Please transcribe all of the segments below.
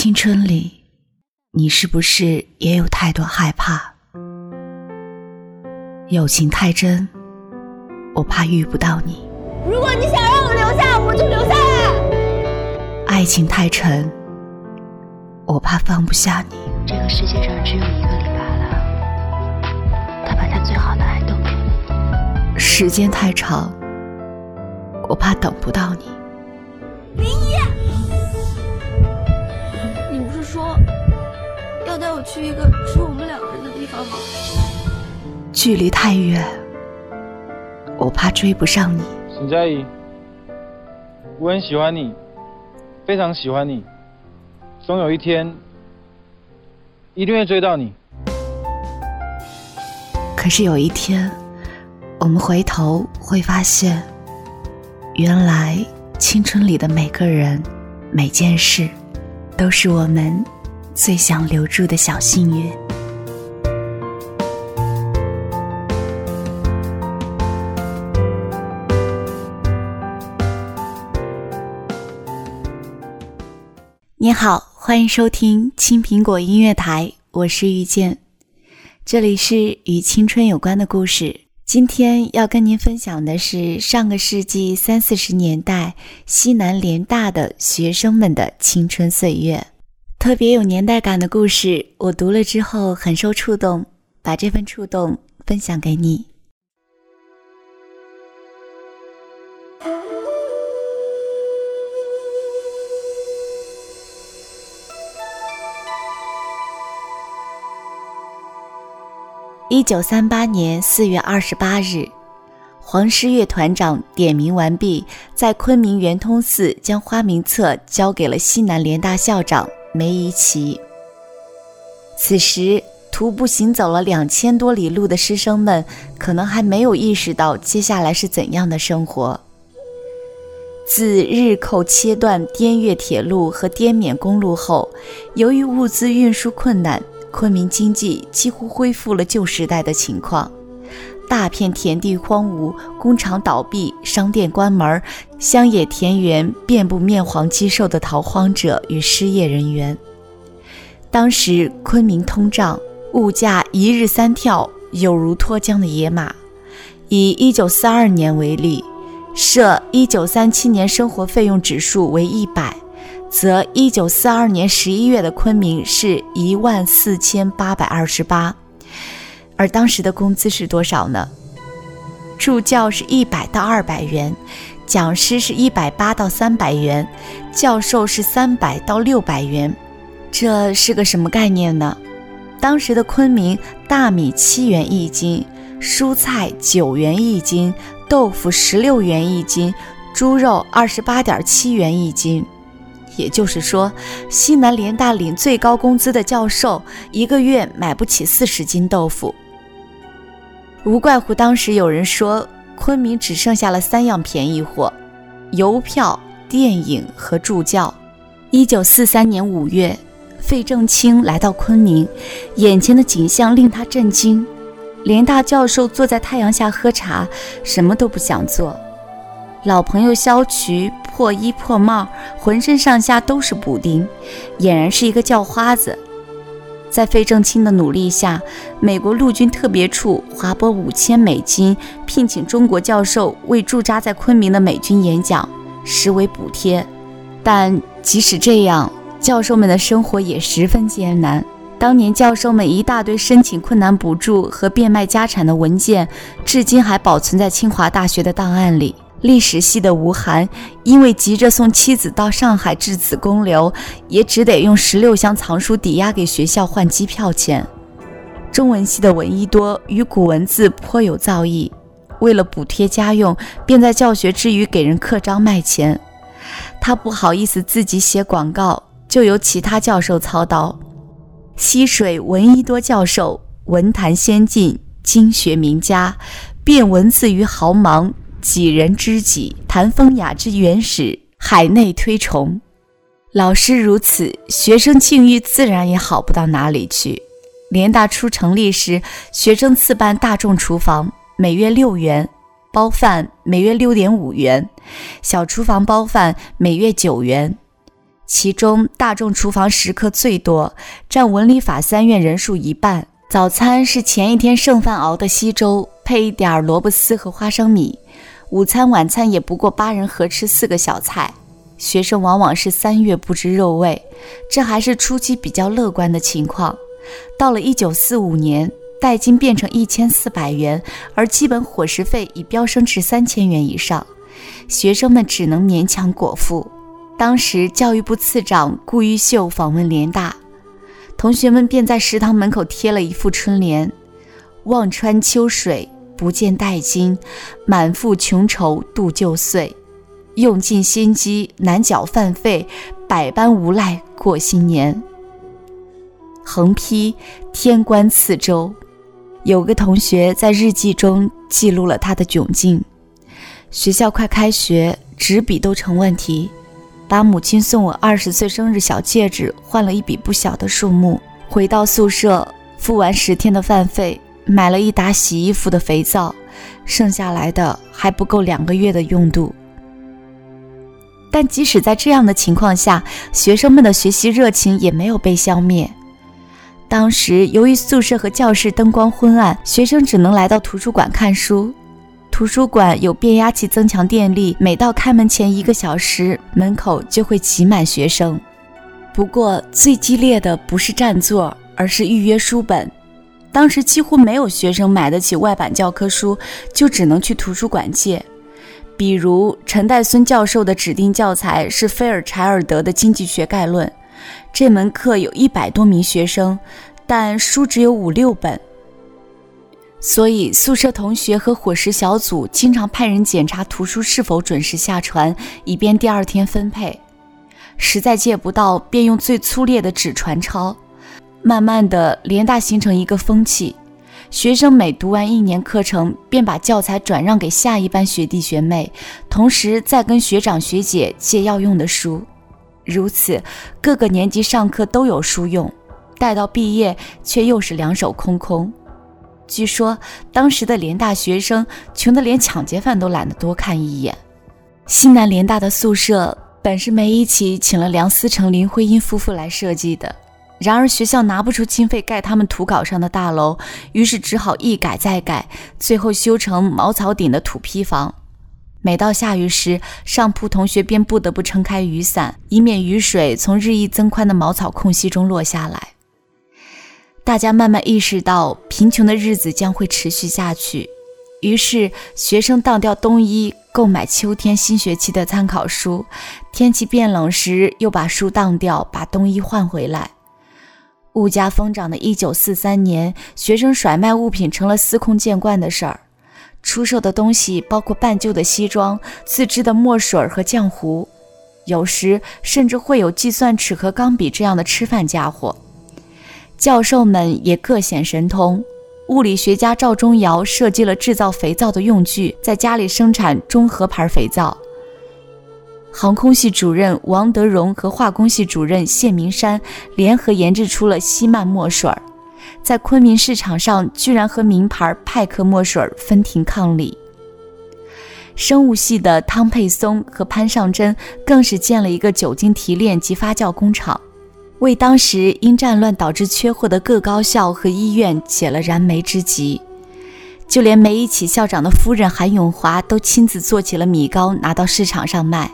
青春里，你是不是也有太多害怕？友情太真，我怕遇不到你；如果你想让我留下，我就留下来。爱情太沉，我怕放不下你。这个世界上只有一个李白了，他把他最好的爱都给你。时间太长，我怕等不到你。说要带我去一个只有我们两个人的地方吗？距离太远，我怕追不上你。沈佳宜，我很喜欢你，非常喜欢你，总有一天一定会追到你。可是有一天，我们回头会发现，原来青春里的每个人、每件事，都是我们最想留住的小幸运。你好，欢迎收听青苹果音乐台，我是遇见，这里是与青春有关的故事。今天要跟您分享的是上个世纪三四十年代西南联大的学生们的青春岁月，特别有年代感的故事。我读了之后很受触动，把这份触动分享给你。一九三八年四月二十八日，黄诗乐团长点名完毕，在昆明圆通寺将花名册交给了西南联大校长梅贻琦。此时，徒步行走了两千多里路的师生们，可能还没有意识到接下来是怎样的生活。自日寇切断滇越铁路和滇缅公路后，由于物资运输困难。昆明经济几乎恢复了旧时代的情况，大片田地荒芜，工厂倒闭，商店关门，乡野田园遍布面黄肌瘦的逃荒者与失业人员。当时昆明通胀，物价一日三跳，有如脱缰的野马。以1942年为例，设1937年生活费用指数为一百。则一九四二年十一月的昆明是一万四千八百二十八，而当时的工资是多少呢？助教是一百到二百元，讲师是一百八到三百元，教授是三百到六百元。这是个什么概念呢？当时的昆明大米七元一斤，蔬菜九元一斤，豆腐十六元一斤，猪肉二十八点七元一斤。也就是说，西南联大领最高工资的教授一个月买不起四十斤豆腐。无怪乎当时有人说，昆明只剩下了三样便宜货：邮票、电影和助教。一九四三年五月，费正清来到昆明，眼前的景象令他震惊。联大教授坐在太阳下喝茶，什么都不想做。老朋友肖渠破衣破帽，浑身上下都是补丁，俨然是一个叫花子。在费正清的努力下，美国陆军特别处划拨五千美金，聘请中国教授为驻扎在昆明的美军演讲，实为补贴。但即使这样，教授们的生活也十分艰难。当年教授们一大堆申请困难补助和变卖家产的文件，至今还保存在清华大学的档案里。历史系的吴晗，因为急着送妻子到上海至子公留，也只得用十六箱藏书抵押给学校换机票钱。中文系的闻一多与古文字颇有造诣，为了补贴家用，便在教学之余给人刻章卖钱。他不好意思自己写广告，就由其他教授操刀。溪水闻一多教授文坛先进，经学名家，变文字于毫芒。几人知己，谈风雅之原始，海内推崇。老师如此，学生境遇自然也好不到哪里去。联大初成立时，学生自办大众厨房，每月六元；包饭每月六点五元，小厨房包饭每月九元。其中大众厨房食客最多，占文理法三院人数一半。早餐是前一天剩饭熬的稀粥，配一点萝卜丝和花生米。午餐、晚餐也不过八人合吃四个小菜。学生往往是三月不知肉味，这还是初期比较乐观的情况。到了一九四五年，代金变成一千四百元，而基本伙食费已飙升至三千元以上，学生们只能勉强果腹。当时教育部次长顾毓秀访问联大，同学们便在食堂门口贴了一副春联：“望穿秋水不见代金，满腹穷愁度旧岁，用尽心机难缴饭费，百般无赖过新年。”横批：“天官赐粥。”有个同学在日记中记录了他的窘境：学校快开学，纸笔都成问题。把母亲送我二十岁生日小戒指换了一笔不小的数目，回到宿舍付完十天的饭费，买了一打洗衣服的肥皂，剩下来的还不够两个月的用度。但即使在这样的情况下，学生们的学习热情也没有被消灭。当时由于宿舍和教室灯光昏暗，学生只能来到图书馆看书。图书馆有变压器增强电力，每到开门前一个小时，门口就会挤满学生。不过最激烈的不是占座，而是预约书本。当时几乎没有学生买得起外版教科书，就只能去图书馆借。比如陈岱孙教授的指定教材是菲尔柴尔德的《经济学概论》，这门课有一百多名学生，但书只有五六本。所以，宿舍同学和伙食小组经常派人检查图书是否准时下船，以便第二天分配。实在借不到，便用最粗劣的纸传抄。慢慢的，联大形成一个风气：学生每读完一年课程，便把教材转让给下一班学弟学妹，同时再跟学长学姐借要用的书。如此，各个年级上课都有书用，待到毕业，却又是两手空空。据说当时的联大学生穷得连抢劫犯都懒得多看一眼。西南联大的宿舍本是梅贻琦请了梁思成、林徽因夫妇来设计的，然而学校拿不出经费盖他们土稿上的大楼，于是只好一改再改，最后修成茅草顶的土坯房。每到下雨时，上铺同学便不得不撑开雨伞，以免雨水从日益增宽的茅草空隙中落下来。大家慢慢意识到贫穷的日子将会持续下去，于是学生当掉冬衣，购买秋天新学期的参考书；天气变冷时，又把书当掉，把冬衣换回来。物价疯涨的1943年，学生甩卖物品成了司空见惯的事儿。出售的东西包括半旧的西装、自制的墨水和浆糊，有时甚至会有计算尺和钢笔这样的吃饭家伙。教授们也各显神通。物理学家赵忠尧设计了制造肥皂的用具，在家里生产中和牌肥皂。航空系主任王德荣和化工系主任谢明山联合研制出了希曼墨水，在昆明市场上居然和名牌派克墨水分庭抗礼。生物系的汤佩松和潘尚珍更是建了一个酒精提炼及发酵工厂。为当时因战乱导致缺货的各高校和医院解了燃眉之急，就连梅贻琦校长的夫人韩永华都亲自做起了米糕，拿到市场上卖。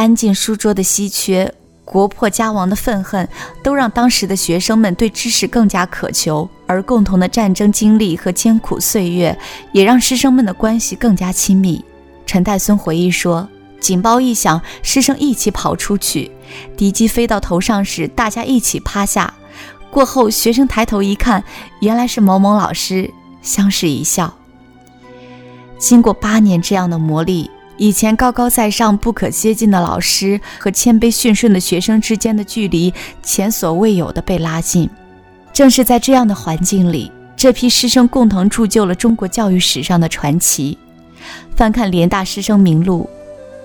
安静书桌的稀缺，国破家亡的愤恨，都让当时的学生们对知识更加渴求，而共同的战争经历和艰苦岁月，也让师生们的关系更加亲密。陈岱孙回忆说。警报一响，师生一起跑出去。敌机飞到头上时，大家一起趴下。过后，学生抬头一看，原来是某某老师，相视一笑。经过八年这样的磨砺，以前高高在上、不可接近的老师和谦卑驯顺的学生之间的距离，前所未有的被拉近。正是在这样的环境里，这批师生共同铸就了中国教育史上的传奇。翻看联大师生名录。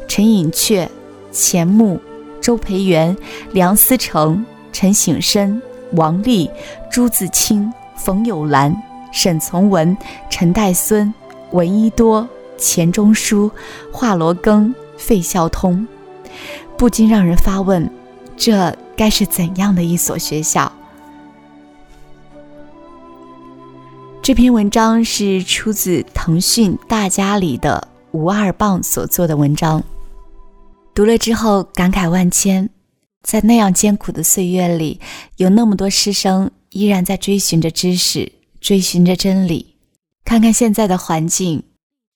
陈寅恪、钱穆、周培源、梁思成、陈省身、王力、朱自清、冯友兰、沈从文、陈岱孙、闻一多、钱钟书、华罗庚、费孝通，不禁让人发问：这该是怎样的一所学校？这篇文章是出自腾讯大家里的吴二棒所做的文章，读了之后感慨万千。在那样艰苦的岁月里，有那么多师生依然在追寻着知识，追寻着真理。看看现在的环境，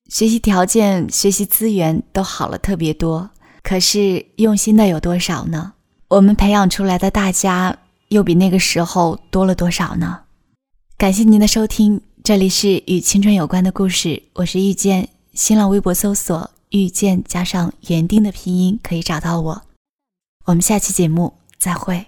学习条件、学习资源都好了特别多，可是用心的有多少呢？我们培养出来的大家又比那个时候多了多少呢？感谢您的收听，这里是与青春有关的故事，我是遇见。新浪微博搜索“遇见”加上园丁的拼音可以找到我。我们下期节目再会。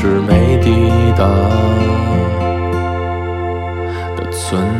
是没抵达的存